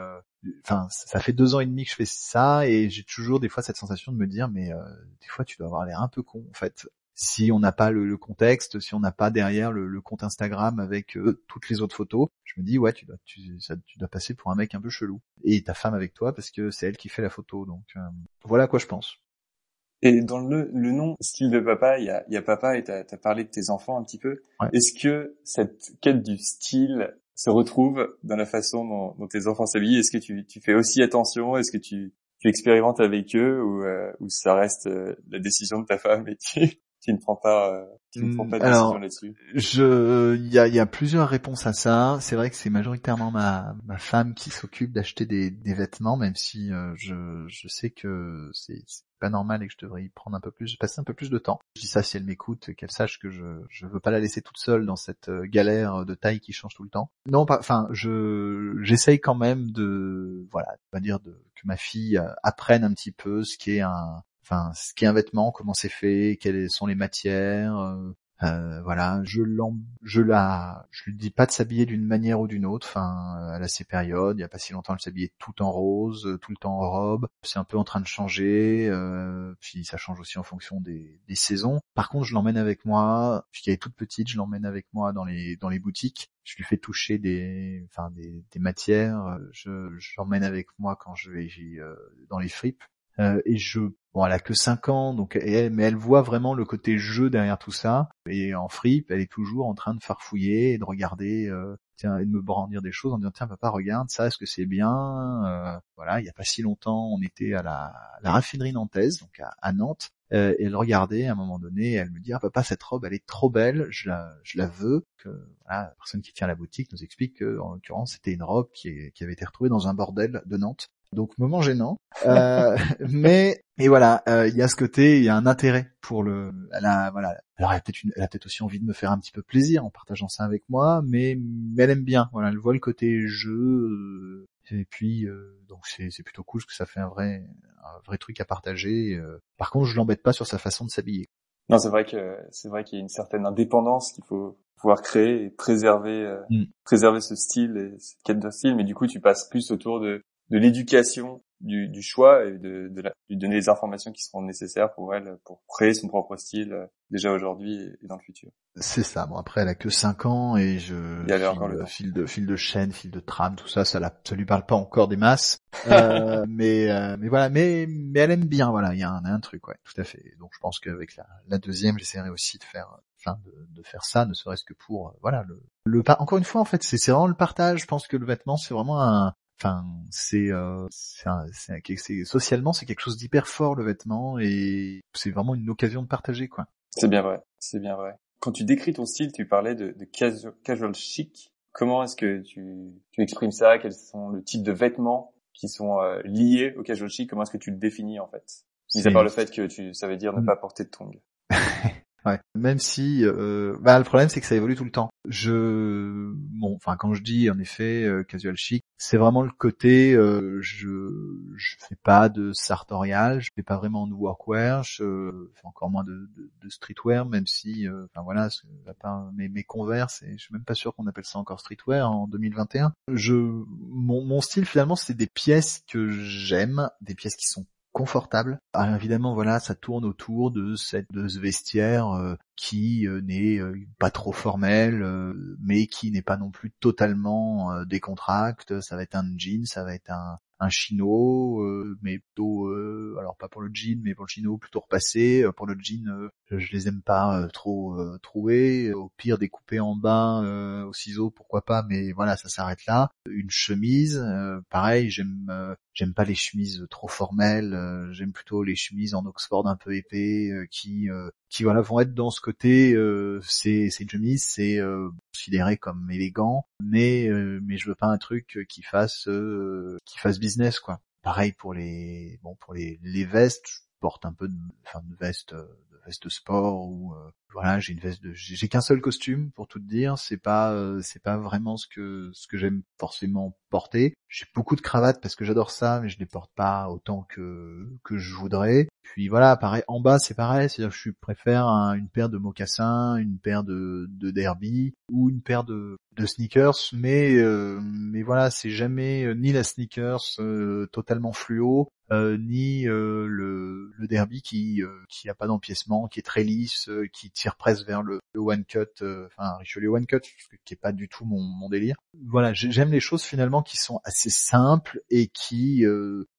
enfin, ça fait deux ans et demi que je fais ça et j'ai toujours des fois cette sensation de me dire, mais des fois tu dois avoir l'air un peu con en fait si on n'a pas le, contexte, si on n'a pas derrière le, compte Instagram avec euh, toutes les autres photos, je me dis ouais tu dois tu, tu, dois passer pour un mec un peu chelou et ta femme avec toi parce que c'est elle qui fait la photo donc euh, voilà à quoi je pense. Et dans le, le nom style de papa, il y a, y a papa et tu as, parlé de tes enfants un petit peu. Est-ce que cette quête du style se retrouve dans la façon dont, tes enfants s'habillent? Est-ce que tu, tu fais aussi attention? Est-ce que tu, tu expérimentes avec eux ou, euh, ou ça reste la décision de ta femme et tu, tu ne prends pas, euh, tu ne prends pas de décision là-dessus Je, il y a, y a plusieurs réponses à ça. C'est vrai que c'est majoritairement ma, ma femme qui s'occupe d'acheter des, des vêtements, même si euh, je, je sais que c'est pas normal et que je devrais y prendre un peu plus, passer un peu plus de temps. Je dis ça si elle m'écoute, qu'elle sache que je je veux pas la laisser toute seule dans cette euh, galère de taille qui change tout le temps. Non, enfin, je j'essaye quand même de voilà, on va dire de que ma fille apprenne un petit peu ce qui est un enfin ce qu'est un vêtement, comment c'est fait, quelles sont les matières. Euh, euh voilà, je je la, je lui dis pas de s'habiller d'une manière ou d'une autre. Enfin, elle a ses périodes. Il y a pas si longtemps, elle s'habillait tout en rose, tout le temps en robe. C'est un peu en train de changer. Euh, puis ça change aussi en fonction des, des saisons. Par contre, je l'emmène avec moi. Puisqu'elle est toute petite, je l'emmène avec moi dans les dans les boutiques. Je lui fais toucher des, enfin des, des matières. Je, je l'emmène avec moi quand je vais euh, dans les fripes. Euh, et je bon elle a que 5 ans donc mais elle voit vraiment le côté jeu derrière tout ça. Et en fripe elle est toujours en train de farfouiller de regarder euh, tiens et de me brandir des choses en disant tiens papa regarde ça est-ce que c'est bien euh, voilà il y a pas si longtemps on était à la, la raffinerie nantaise donc à, Nantes. Euh, et elle regardait à un moment donné elle me dit ah, papa cette robe elle est trop belle je la je la veux. Que voilà, la personne qui tient la boutique nous explique que en l'occurrence c'était une robe qui avait été retrouvée dans un bordel de Nantes donc moment gênant. Euh, mais et voilà, euh, il y a ce côté, il y a un intérêt pour le. Elle a voilà, alors elle a peut-être elle a peut-être aussi envie de me faire un petit peu plaisir en partageant ça avec moi, mais, mais elle aime bien. Voilà, elle voit le côté jeu. Euh, et puis donc c'est c'est plutôt cool parce que ça fait un vrai un vrai truc à partager. Par contre, je l'embête pas sur sa façon de s'habiller. Non, c'est vrai que c'est vrai qu'il y a une certaine indépendance qu'il faut pouvoir créer et préserver mm. préserver ce style et cette quête de style mais du coup tu passes plus autour de de l'éducation du, du, choix et de, de, lui donner les informations qui seront nécessaires pour elle pour créer son propre style euh, déjà aujourd'hui et dans le futur. C'est ça. Bon après elle a que 5 ans et je Il y fil, encore le fil de fil de chaîne, fil de trame, tout ça, ça la, ça lui parle pas encore des masses. euh, mais euh, mais voilà, mais mais elle aime bien. Voilà, il y a un, un truc, ouais, tout à fait. Donc je pense qu'avec la, la deuxième, j'essaierai aussi de faire de, de faire ça, ne serait-ce que pour euh, voilà le le encore une fois en fait c'est vraiment le partage. Je pense que le vêtement c'est vraiment un Enfin, c'est euh, c'est socialement c'est quelque chose d'hyper fort le vêtement et c'est vraiment une occasion de partager quoi. C'est bien vrai, c'est bien vrai. Quand tu décris ton style, tu parlais de, de casual, chic. Comment est-ce que tu, tu exprimes ça? Quels sont le type de vêtements qui sont euh, liés au casual chic? Comment est-ce que tu le définis en fait? Mis à part le fait que tu, ça veut dire ne pas porter de tongs. Ouais. Même si, euh, bah, le problème c'est que ça évolue tout le temps. Je, bon, enfin quand je dis en effet euh, casual chic, c'est vraiment le côté, euh, je, je fais pas de sartorial, je fais pas vraiment de workwear, je fais encore moins de, de, de streetwear, même si, euh, enfin voilà, mes, mes Converse, et je suis même pas sûr qu'on appelle ça encore streetwear en 2021. Je, mon, mon style finalement, c'est des pièces que j'aime, des pièces qui sont confortable. Alors évidemment, voilà, ça tourne autour de cette ce vestiaire euh, qui euh, n'est euh, pas trop formel, mais qui n'est pas non plus totalement décontracte. Ça va être un jean, ça va être un, un chino, euh, mais plutôt, euh, alors pas pour le jean, mais pour le chino plutôt repassé. Euh, pour le jean, je les aime pas trop troués. Au pire, découpé en bas au ciseau, pourquoi pas, mais voilà, ça s'arrête là. Une chemise, pareil, j'aime j'aime pas les chemises trop formelles. j'aime plutôt les chemises en Oxford un peu épais, qui qui voilà vont être dans ce côté. c'est c'est une chemise, c'est considéré comme élégant, mais mais je veux pas un truc qui fasse qui fasse business quoi. Pareil pour les bon pour les, les vestes, je porte un peu de enfin de veste de veste sport ou voilà, j'ai une veste de, j'ai qu'un seul costume pour tout dire. C'est pas, euh, c'est pas vraiment ce que ce que j'aime forcément porter. J'ai beaucoup de cravates parce que j'adore ça, mais je les porte pas autant que que je voudrais. Puis voilà, pareil, en bas c'est pareil, c'est-à-dire que je préfère une paire de mocassins, une paire de, de derby ou une paire de, de sneakers, mais euh, mais voilà, c'est jamais euh, ni la sneakers totalement fluo, euh, ni le, le derby qui qui a pas d'empiècement, qui est très lisse, qui tire presque vers le, one cut, enfin Richelieu one cut, qui est pas du tout mon, délire. Voilà, j'aime les choses finalement qui sont assez simples et qui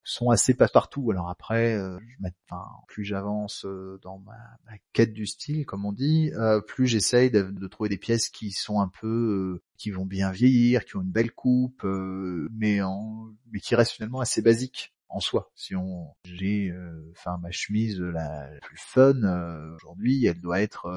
sont assez passe-partout. Alors après, euh, plus j'avance euh, dans ma, quête du style, comme on dit, euh, plus j'essaye de, trouver des pièces qui sont un peu, qui vont bien vieillir, qui ont une belle coupe, mais mais qui restent finalement assez basiques en soi. Si on, j'ai, enfin ma chemise la plus fun aujourd'hui, elle doit être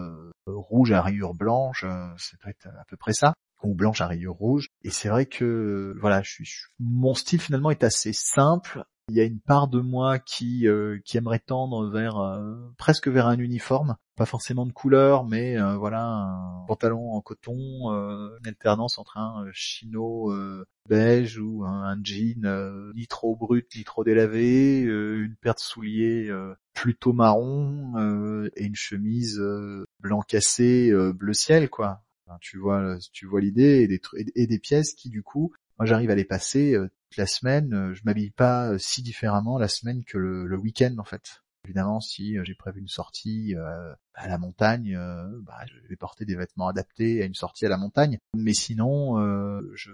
rouge à rayures blanches, ça doit être à peu près ça ou blanche à rayures rouges. Et c'est vrai que voilà, je suis, mon style finalement est assez simple il y a une part de moi qui euh, qui aimerait tendre vers euh, presque vers un uniforme, pas forcément de couleur, mais euh, voilà un pantalon en coton, une alternance entre un chino beige ou un, jean ni trop brut ni trop délavé, une paire de souliers plutôt marron et une chemise blanc cassé bleu ciel quoi. tu vois tu vois l'idée et des, et des pièces qui du coup moi j'arrive à les passer la semaine, euh, je m'habille pas euh, si différemment la semaine que le, week-end en fait. Évidemment, si euh, j'ai prévu une sortie à la montagne, bah, je vais porter des vêtements adaptés à une sortie à la montagne. Mais sinon, je,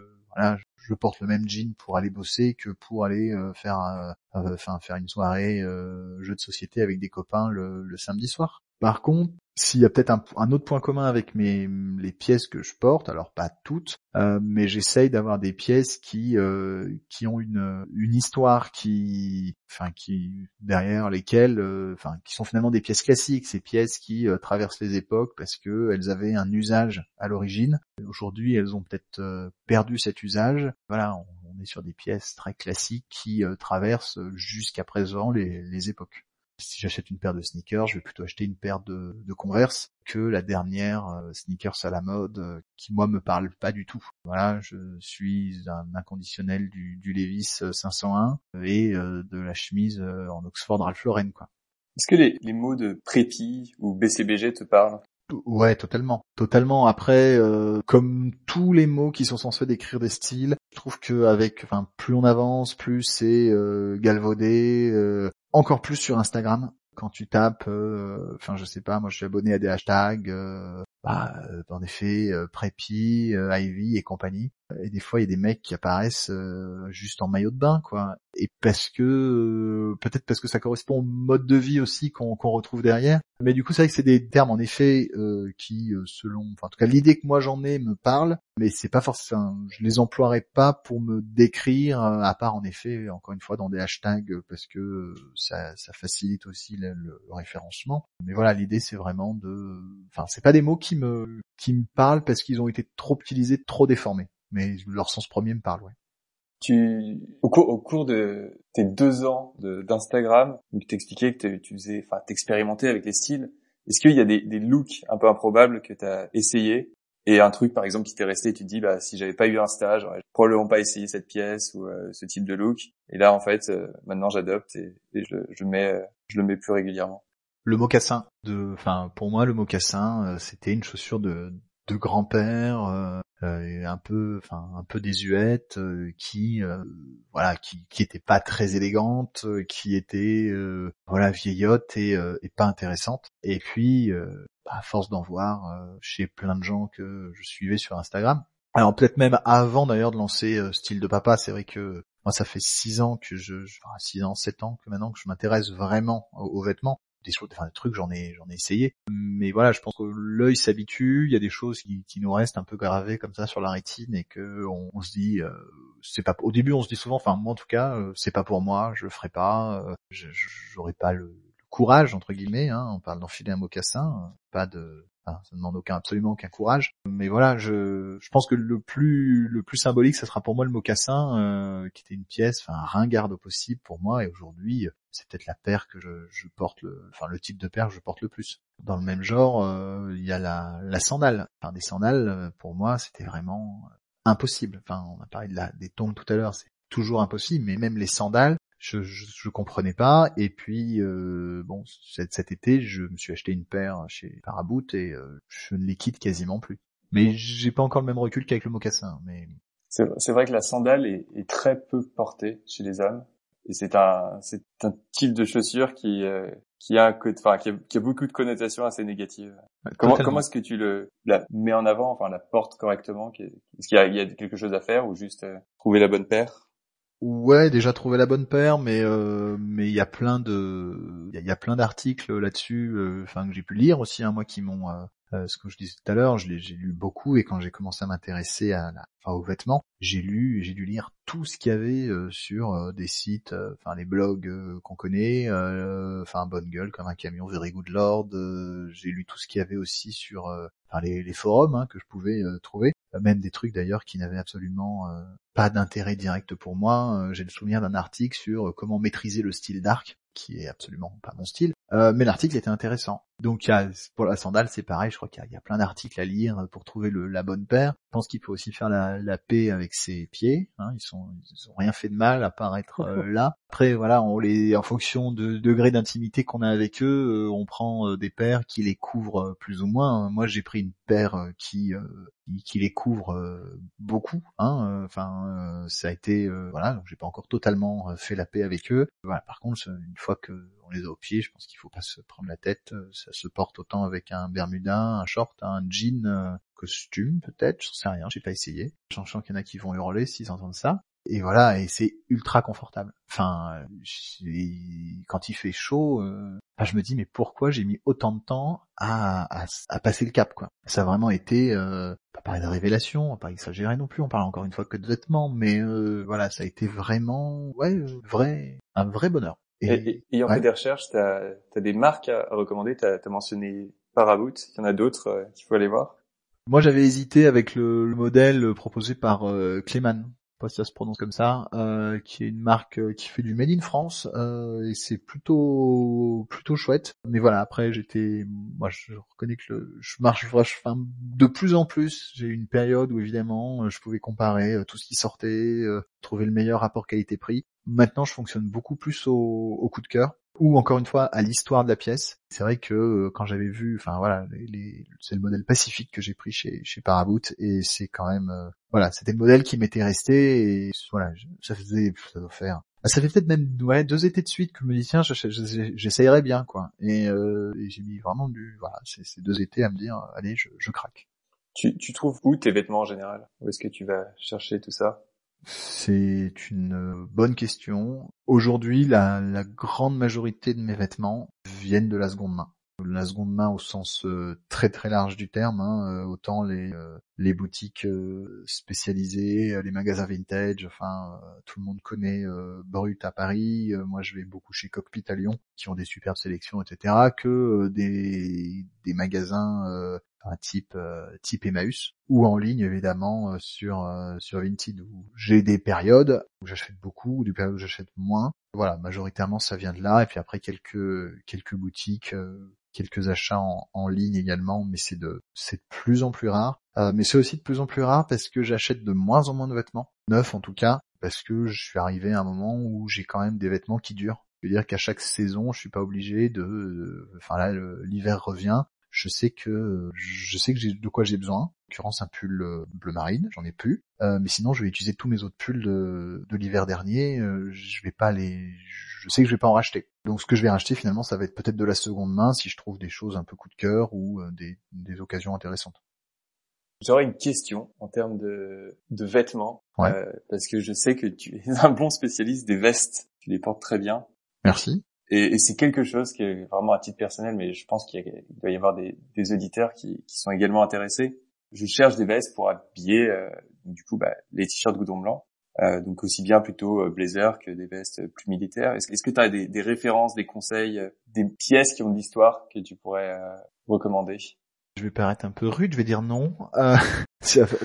porte le même jean pour aller bosser que pour aller faire une soirée jeu de société avec des copains le samedi soir. Par contre, s'il y a peut-être un, autre point commun avec mes les pièces que je porte, alors pas toutes, euh, mais j'essaye d'avoir des pièces qui euh, qui ont une une histoire qui enfin qui derrière lesquelles euh, enfin qui sont finalement des pièces classiques, ces pièces qui traversent les époques parce que elles avaient un usage à l'origine. Aujourd'hui, elles ont peut-être perdu cet usage. Voilà, on, est sur des pièces très classiques qui traversent jusqu'à présent les, les époques si j'achète une paire de sneakers, je vais plutôt acheter une paire de, de Converse que la dernière euh, sneakers à la mode euh, qui moi me parle pas du tout. Voilà, je suis un inconditionnel du, du Levis 501 euh, et de la chemise en Oxford Ralph Lauren quoi. Est-ce que les, les mots de prépi ou BCBG te parlent? Ouais, totalement. Totalement. Après, comme tous les mots qui sont censés décrire des styles, je trouve que avec, enfin, plus on avance, plus c'est galvaudé, encore plus sur Instagram quand tu tapes, euh, enfin je sais pas, moi je suis abonné à des hashtags, euh, bah, euh, en effet, euh, Preppy, Ivy et compagnie. Et des fois il y a des mecs qui apparaissent juste en maillot de bain, quoi. Et parce que peut-être parce que ça correspond au mode de vie aussi qu'on retrouve derrière. Mais du coup c'est vrai que c'est des termes en effet qui, selon, enfin en tout cas l'idée que moi j'en ai me parle, mais c'est pas forcément, je les emploierai pas pour me décrire, à part en effet encore une fois dans des hashtags parce que ça, ça facilite aussi le, le, référencement. Mais voilà, l'idée c'est vraiment de, enfin c'est pas des mots qui me qui me parlent parce qu'ils ont été trop utilisés, trop déformés. Mais leur sens premier me parle, ouais. Tu, au cours, au cours de tes deux ans d'Instagram, où tu t'expliquais que tu faisais, enfin, t'expérimentais avec les styles, est-ce qu'il y a des, des looks un peu improbables que tu as essayé et un truc par exemple qui t'est resté, tu te dis bah si j'avais pas eu Insta, j'aurais probablement pas essayé cette pièce ou euh, ce type de look. Et là en fait, euh, maintenant j'adopte et, je, je, mets, euh, je le mets plus régulièrement. Le mocassin, de, enfin pour moi le mocassin, c'était une chaussure de, de grand-père, un peu, enfin un peu désuète, qui, voilà, qui, qui était pas très élégante, qui était, voilà, vieillotte et, et pas intéressante. Et puis à force d'en voir euh, chez plein de gens que je suivais sur Instagram. Alors peut-être même avant d'ailleurs de lancer euh, Style de Papa, c'est vrai que moi ça fait six ans que je, six ans, sept ans que maintenant que je m'intéresse vraiment aux, vêtements. Des choses, enfin des trucs j'en ai j'en ai essayé, mais voilà, je pense que l'œil s'habitue. Il y a des choses qui, nous restent un peu gravées comme ça sur la rétine et que on, se dit euh, c'est pas. Au début on se dit souvent, enfin moi en tout cas c'est pas pour moi, je le ferai pas, j'aurai pas le, courage entre guillemets, hein, on parle d'enfiler un mocassin, pas de ça ne demande absolument aucun courage. Mais voilà, je, pense que le plus, le plus symbolique, ça sera pour moi le mocassin, euh, qui était une pièce, enfin un ringard au possible pour moi. Et aujourd'hui, c'est peut-être la paire que je, porte, le, enfin le type de paire que je porte le plus. Dans le même genre, euh, il y a la, la sandale. Enfin des sandales, euh, pour moi, c'était vraiment impossible. Enfin, on a parlé des tombes tout à l'heure, c'est toujours impossible. Mais même les sandales, je, je, comprenais pas. Et puis euh, bon, cet, cet, été, je me suis acheté une paire chez Paraboot et euh, je ne les quitte quasiment plus. Mais j'ai pas encore le même recul qu'avec le mocassin. Mais c'est vrai que la sandale est, est, très peu portée chez les hommes. Et c'est un, c'est un type de chaussure qui, euh, qui a, enfin, qui a, qui a, beaucoup de connotations assez négatives. comment, comment est-ce que tu le, la mets en avant, enfin, la portes correctement? Est-ce qu'il y a, il y a quelque chose à faire ou juste euh, trouver la bonne paire? Ouais, déjà trouver la bonne paire, mais euh, mais il y a plein de il y, a, plein d'articles là-dessus, euh, enfin que j'ai pu lire aussi, hein, moi qui m'ont euh, euh, ce que je disais tout à l'heure, j'ai lu beaucoup et quand j'ai commencé à m'intéresser à la, aux vêtements, j'ai lu, j'ai dû lire tout ce qu'il y avait sur des sites, enfin les blogs qu'on connaît, enfin Bonne Gueule comme un camion, Very Good Lord. j'ai lu tout ce qu'il y avait aussi sur, les, forums hein, que je pouvais trouver même des trucs d'ailleurs qui n'avaient absolument euh, pas d'intérêt direct pour moi. Euh, j'ai le souvenir d'un article sur euh, comment maîtriser le style dark, qui est absolument pas mon style, mais l'article était intéressant. Donc pour la sandale, c'est pareil, je crois qu'il y, a plein d'articles à lire pour trouver le, la bonne paire. Je pense qu'il faut aussi faire la, la paix avec ses pieds. Hein, ils sont ils ont rien fait de mal à part être euh, là. Après voilà, on les en fonction de degré d'intimité qu'on a avec eux, euh, on prend euh, des paires qui les couvrent plus ou moins. Moi, j'ai pris une paire qui qui, les couvre beaucoup. Hein, enfin, ça a été voilà, donc j'ai pas encore totalement fait la paix avec eux. Voilà. Par contre, une fois que on les a au pied, je pense qu'il faut pas se prendre la tête ça se porte autant avec un bermuda, un short, un jean, euh, costume peut-être, je sais rien, j'ai pas essayé. Sachant qu'il y en a qui vont hurler s'ils entendent ça. Et voilà, et c'est ultra confortable. Enfin, quand il fait chaud, euh, je me dis mais pourquoi j'ai mis autant de temps à, à, passer le cap quoi? Ça a vraiment été euh, pas parler de révélation, pas exagérer non plus. On parle encore une fois que de vêtements, mais euh, voilà, ça a été vraiment ouais vrai un vrai bonheur. Et, et, ayant fait des recherches, tu as, des marques à, recommander. Tu as, mentionné Paraboot. Il y en a d'autres euh, qu'il faut aller voir. Moi, j'avais hésité avec le, modèle proposé par euh, Cléman, pas si ça se prononce comme ça, euh, qui est une marque euh, qui fait du made in France euh, et c'est plutôt plutôt chouette. Mais voilà, après j'étais, moi je reconnais que le, je marche enfin, de plus en plus. J'ai eu une période où évidemment je pouvais comparer tout ce qui sortait, trouver le meilleur rapport qualité-prix. Maintenant, je fonctionne beaucoup plus au coup de cœur ou encore une fois à l'histoire de la pièce. C'est vrai que euh, quand j'avais vu, enfin voilà, les, c'est le modèle Pacifique que j'ai pris chez chez Paraboot et c'est quand même euh, voilà, c'était le modèle qui m'était resté et voilà, ça faisait ça doit faire bah, ça fait peut-être même ouais, deux étés de suite que je me dis tiens j'essayerais bien quoi et, euh, et j'ai mis vraiment du voilà c'est deux étés à me dire allez je, je craque. Tu, tu trouves où tes vêtements en général? Où est-ce que tu vas chercher tout ça? C'est une bonne question. Aujourd'hui, la, grande majorité de mes vêtements viennent de la seconde main. La seconde main au sens euh, très très large du terme, hein, euh, autant les, euh, boutiques spécialisées, les magasins vintage, enfin tout le monde connaît Brut à Paris, moi je vais beaucoup chez Cockpit à Lyon, qui ont des superbes sélections, etc., que des magasins un type euh, type Emmaüs ou en ligne évidemment euh, sur euh, sur Vinted où j'ai des périodes où j'achète beaucoup ou des périodes où j'achète moins. Voilà, majoritairement ça vient de là et puis après quelques quelques boutiques quelques achats en, en, ligne également, mais c'est de c'est de plus en plus rare. mais c'est aussi de plus en plus rare parce que j'achète de moins en moins de vêtements neufs en tout cas, parce que je suis arrivé à un moment où j'ai quand même des vêtements qui durent. Je veux dire qu'à chaque saison, je suis pas obligé de, enfin là l'hiver revient, je sais que je sais que j'ai de quoi j'ai besoin. En l'occurrence un pull euh, bleu marine, j'en ai plus. Euh, mais sinon je vais utiliser tous mes autres pulls de, de l'hiver dernier. Euh, je vais pas les, je sais que je vais pas en racheter. Donc ce que je vais racheter finalement, ça va être peut-être de la seconde main si je trouve des choses un peu coup de cœur ou des, des occasions intéressantes. J'aurais une question en termes de, de vêtements, parce que je sais que tu es un bon spécialiste des vestes. Tu les portes très bien. Merci. Et, c'est quelque chose qui est vraiment à titre personnel, mais je pense qu'il doit y avoir des, des auditeurs qui, sont également intéressés. Je cherche des vestes pour habiller, euh, du coup, bah, les t-shirts goudron blanc. Euh, donc aussi bien plutôt euh, blazer que des vestes plus militaires. Est-ce, est que tu as des, références, des conseils, des pièces qui ont de l'histoire que tu pourrais recommander? Je vais paraître un peu rude, je vais dire non.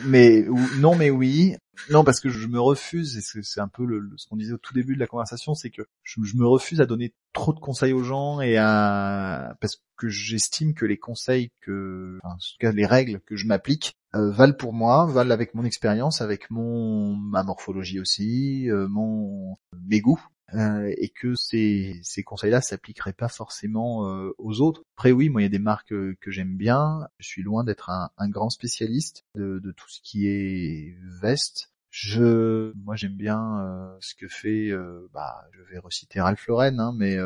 Mais non, mais oui. Non, parce que je me refuse, et c'est un peu ce qu'on disait au tout début de la conversation, c'est que je, me refuse à donner trop de conseils aux gens et à parce que j'estime que les conseils que, en tout cas les règles que je m'applique euh, valent pour moi, valent avec mon expérience, avec mon ma morphologie aussi, euh, mon mes goûts. Euh, et que ces, conseils-là s'appliqueraient pas forcément euh, aux autres. Après oui, moi il y a des marques euh, que j'aime bien. Je suis loin d'être un, grand spécialiste de, tout ce qui est veste. Je, moi j'aime bien ce que fait, bah, je vais reciter Ralph Lauren, hein, mais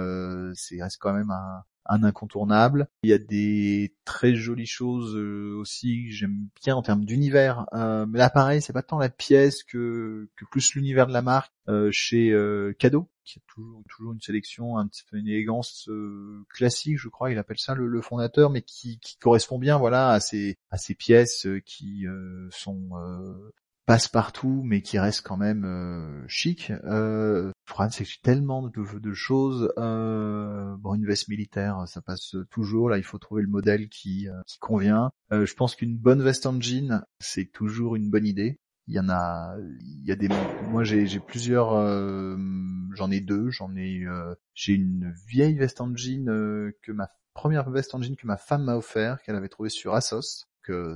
c'est reste quand même un, incontournable. Il y a des très jolies choses euh, aussi que j'aime bien en termes d'univers. Euh, mais là, pareil, c'est pas tant la pièce que, plus l'univers de la marque. Euh, chez Cadeau, qui a toujours, une sélection, un petit peu une élégance classique, je crois, il appelle ça le, fondateur, mais qui, correspond bien, voilà, à ces pièces qui sont passe-partout, mais qui reste quand même euh, chic. Euh, problème, c'est tellement de, choses. Euh, bon, une veste militaire, ça passe toujours. Là, il faut trouver le modèle qui, euh, qui convient. Euh, je pense qu'une bonne veste en jean, c'est toujours une bonne idée. Il y en a, il y a des. Moi, j'ai, j'ai plusieurs. j'en ai deux. J'en ai. j'ai une vieille veste en jean que ma première veste en jean que ma femme m'a offert, qu'elle avait trouvée sur Asos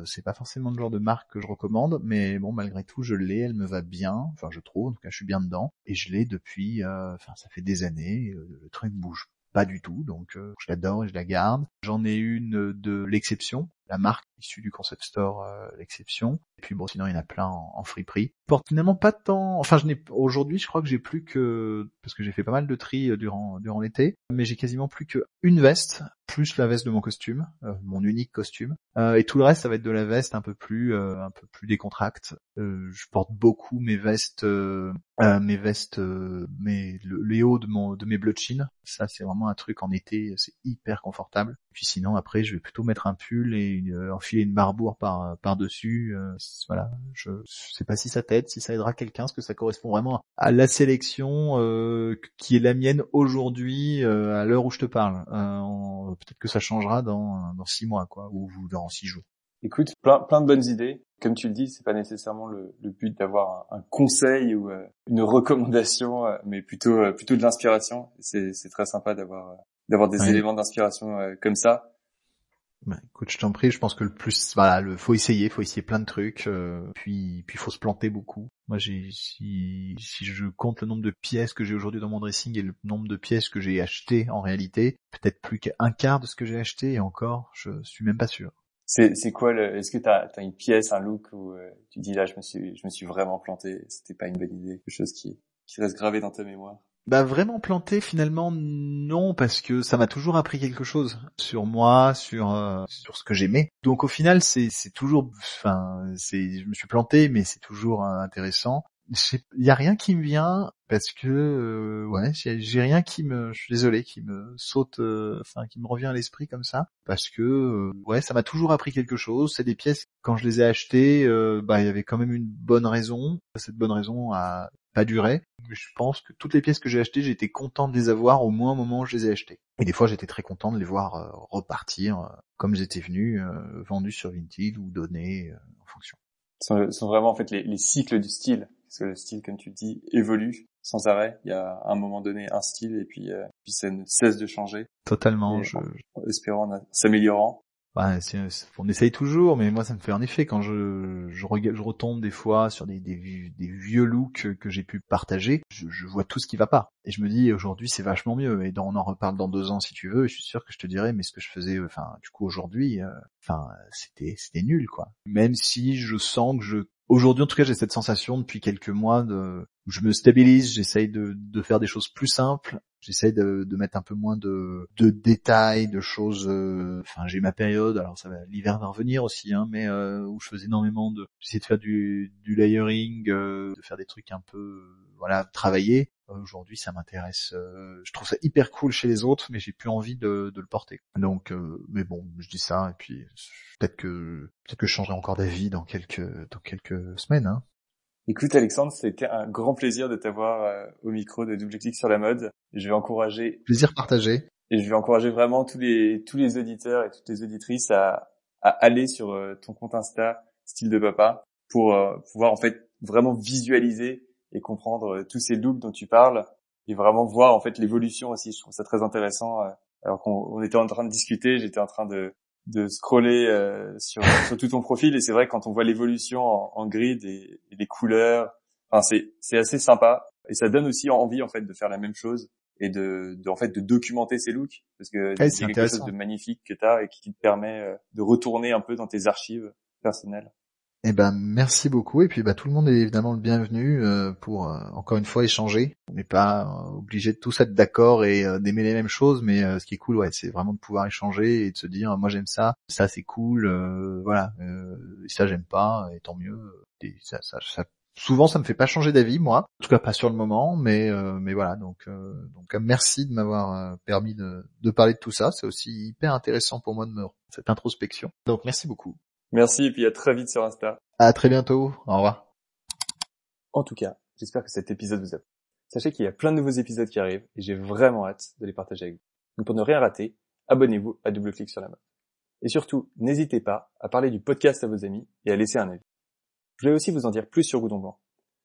c'est pas forcément le genre de marque que je recommande, mais bon malgré tout je l'ai, elle me va bien, enfin je trouve, en tout cas je suis bien dedans, et je l'ai depuis, euh, enfin ça fait des années, euh, le truc bouge pas du tout, donc euh, je l'adore et je la garde. J'en ai une de l'exception, la marque issue du concept store, l'exception. Et puis bon, sinon il y en a plein en, en friperie. Porte finalement pas tant. Enfin, je n'ai aujourd'hui, je crois que j'ai plus que parce que j'ai fait pas mal de tri durant durant l'été, mais j'ai quasiment plus que une veste plus la veste de mon costume, euh, mon unique costume, euh, et tout le reste ça va être de la veste un peu plus euh, un peu plus décontracte. je porte beaucoup mes vestes, mes vestes, mes le, les hauts de mon de mes bleus Ça c'est vraiment un truc en été, c'est hyper confortable. Puis sinon après je vais plutôt mettre un pull et enfiler une barbour par par dessus. voilà, je, je sais pas si ça t'aide, si ça aidera quelqu'un, parce que ça correspond vraiment à la sélection qui est la mienne aujourd'hui à l'heure où je te parle. Peut-être que ça changera dans, dans six mois, quoi, ou, dans six jours. Écoute, plein, plein de bonnes idées. Comme tu le dis, c'est pas nécessairement le, le but d'avoir un, conseil ou euh, une recommandation, euh, mais plutôt euh, plutôt de l'inspiration. C'est, c'est très sympa d'avoir d'avoir des éléments d'inspiration comme ça. Bah, écoute, je t'en prie, je pense que le plus, voilà, le faut essayer, faut essayer plein de trucs, euh, puis puis faut se planter beaucoup. Moi, j'ai si si je compte le nombre de pièces que j'ai aujourd'hui dans mon dressing et le nombre de pièces que j'ai achetées en réalité, peut-être plus qu'un quart de ce que j'ai acheté et encore, je suis même pas sûr. C'est c'est quoi le Est-ce que t'as as une pièce, un look où euh, tu dis là, je me suis je me suis vraiment planté, c'était pas une bonne idée, quelque chose qui qui reste gravé dans ta mémoire? Bah vraiment planté finalement non parce que ça m'a toujours appris quelque chose sur moi, sur euh, sur ce que j'aimais. Donc au final c'est c'est toujours enfin c'est je me suis planté mais c'est toujours euh, intéressant. Il y a rien qui me vient parce que euh, ouais j'ai rien qui me je suis désolé qui me saute enfin qui me revient à l'esprit comme ça parce que ouais ça m'a toujours appris quelque chose. C'est des pièces quand je les ai achetées bah il y avait quand même une bonne raison. Cette bonne raison a pas duré. Je pense que toutes les pièces que j'ai achetées, j'étais content de les avoir au moins au moment où je les ai achetées. Et des fois, j'étais très content de les voir euh, repartir euh, comme ils étaient venus, euh, vendus sur Vinted ou donnés en fonction. Ce sont, vraiment en fait les, cycles du style, parce que le style, comme tu le dis, évolue sans arrêt. Il y a à un moment donné un style et puis, puis ça ne cesse de changer. Totalement. Je... espérant s'améliorant. On essaye toujours, mais moi ça me fait un effet quand je je, retombe des fois sur des, vieux looks que j'ai pu partager, je, vois tout ce qui va pas. Et je me dis aujourd'hui c'est vachement mieux. Et on en reparle dans deux ans si tu veux. Et je suis sûr que je te dirai mais ce que je faisais, enfin du coup aujourd'hui, euh, enfin c'était c'était nul quoi. Même si je sens que je aujourd'hui en tout cas j'ai cette sensation depuis quelques mois de je me stabilise, j'essaye de, de faire des choses plus simples J'essaie de, mettre un peu moins de, détails, de choses. Euh, enfin, j'ai ma période. Alors, ça va, l'hiver va revenir aussi, hein, mais euh, où je faisais énormément de. J'essayais de faire du, du layering, euh, de faire des trucs un peu, voilà, travailler. Aujourd'hui, ça m'intéresse. je trouve ça hyper cool chez les autres, mais j'ai plus envie de, de le porter. Donc, mais bon, je dis ça et puis peut-être que peut-être que je changerai encore d'avis dans quelques dans quelques semaines. Hein. Écoute Alexandre, c'était un grand plaisir de t'avoir euh, au micro de Double Clic sur la mode. Je vais encourager plaisir partagé et je vais encourager vraiment tous les tous les auditeurs et toutes les auditrices à à aller sur ton compte Insta style de papa pour pouvoir en fait vraiment visualiser et comprendre tous ces looks dont tu parles et vraiment voir en fait l'évolution aussi. Je trouve ça très intéressant. Alors qu'on était en train de discuter, j'étais en train de de scroller euh, sur, sur tout ton profil. Et c'est vrai quand on voit l'évolution en, en, grid et, les couleurs, enfin c'est c'est assez sympa. Et ça donne aussi envie en fait de faire la même chose et de, de en fait de documenter ces looks. Parce que c'est quelque chose de magnifique que tu as et qui te permet euh, de retourner un peu dans tes archives personnelles. Eh ben merci beaucoup et puis bah tout le monde est évidemment le bienvenu euh, pour euh, encore une fois échanger. On n'est pas euh, obligé de tous être d'accord et d'aimer les mêmes choses, mais ce qui est cool ouais c'est vraiment de pouvoir échanger et de se dire moi j'aime ça, ça c'est cool, voilà, ça j'aime pas et tant mieux. Et ça, ça, ça, souvent ça me fait pas changer d'avis moi, en tout cas pas sur le moment, mais mais voilà donc donc merci de m'avoir permis de, de parler de tout ça. C'est aussi hyper intéressant pour moi de me cette introspection. Donc merci beaucoup. Merci et puis à très vite sur Insta. À très bientôt. Au revoir. En tout cas, j'espère que cet épisode vous a plu. Sachez qu'il y a plein de nouveaux épisodes qui arrivent et j'ai vraiment hâte de les partager avec vous. Donc pour ne rien rater, abonnez-vous à Double Clic sur la mode. Et surtout, n'hésitez pas à parler du podcast à vos amis et à laisser un avis. Je voulais aussi vous en dire plus sur Goudron Blanc.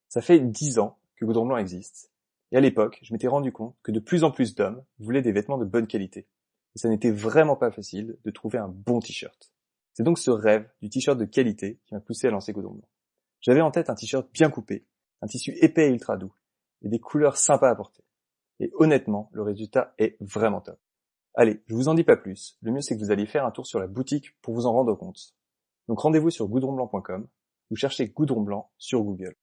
Ça fait dix ans que Goudron Blanc existe. Et à l'époque, je m'étais rendu compte que de plus en plus d'hommes voulaient des vêtements de bonne qualité. Et ça n'était vraiment pas facile de trouver un bon t-shirt. C'est donc ce rêve du t-shirt de qualité qui m'a poussé à lancer Godon Blanc. J'avais en tête un t-shirt bien coupé, un tissu épais et ultra doux, et des couleurs sympas à porter. Et honnêtement, le résultat est vraiment top. Allez, je vous en dis pas plus, le mieux c'est que vous alliez faire un tour sur la boutique pour vous en rendre compte. Donc rendez-vous sur goudronblanc.com ou cherchez Goudron Blanc sur Google.